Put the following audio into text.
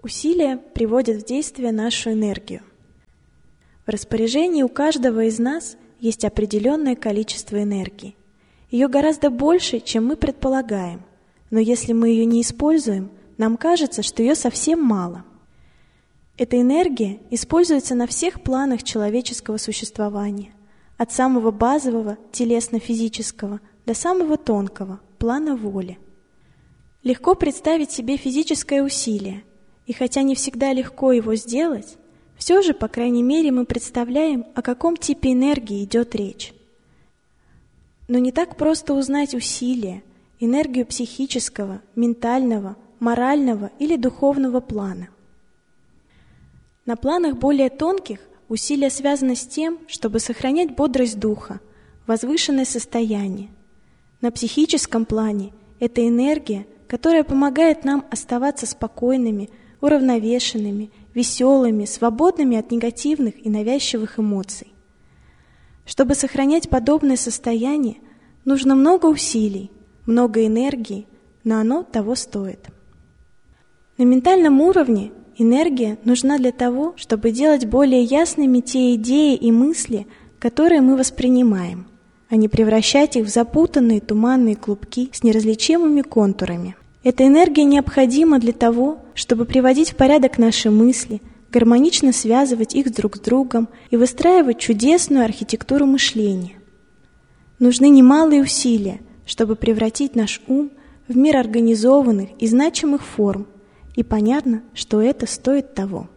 Усилия приводят в действие нашу энергию. В распоряжении у каждого из нас есть определенное количество энергии. Ее гораздо больше, чем мы предполагаем, но если мы ее не используем, нам кажется, что ее совсем мало. Эта энергия используется на всех планах человеческого существования, от самого базового, телесно-физического, до самого тонкого, плана воли. Легко представить себе физическое усилие, и хотя не всегда легко его сделать, все же, по крайней мере, мы представляем, о каком типе энергии идет речь. Но не так просто узнать усилие, энергию психического, ментального, морального или духовного плана. На планах более тонких усилия связаны с тем, чтобы сохранять бодрость духа, возвышенное состояние. На психическом плане это энергия, которая помогает нам оставаться спокойными, уравновешенными, веселыми, свободными от негативных и навязчивых эмоций. Чтобы сохранять подобное состояние, нужно много усилий, много энергии, но оно того стоит. На ментальном уровне энергия нужна для того, чтобы делать более ясными те идеи и мысли, которые мы воспринимаем, а не превращать их в запутанные туманные клубки с неразличимыми контурами. Эта энергия необходима для того, чтобы приводить в порядок наши мысли, гармонично связывать их друг с другом и выстраивать чудесную архитектуру мышления. Нужны немалые усилия, чтобы превратить наш ум в мир организованных и значимых форм, и понятно, что это стоит того.